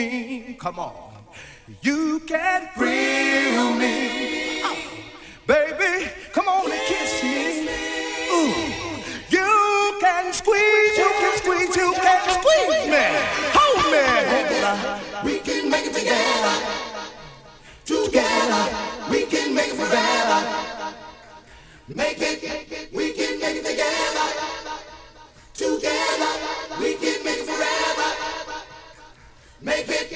me. Come on. You can thrill me. Oh, baby, come on and kiss me. Ooh. You can squeeze, you can squeeze, you can squeeze me. Hold me. We can make it together. Together, we can make it forever. Make it, we can make it together. Together, Make it,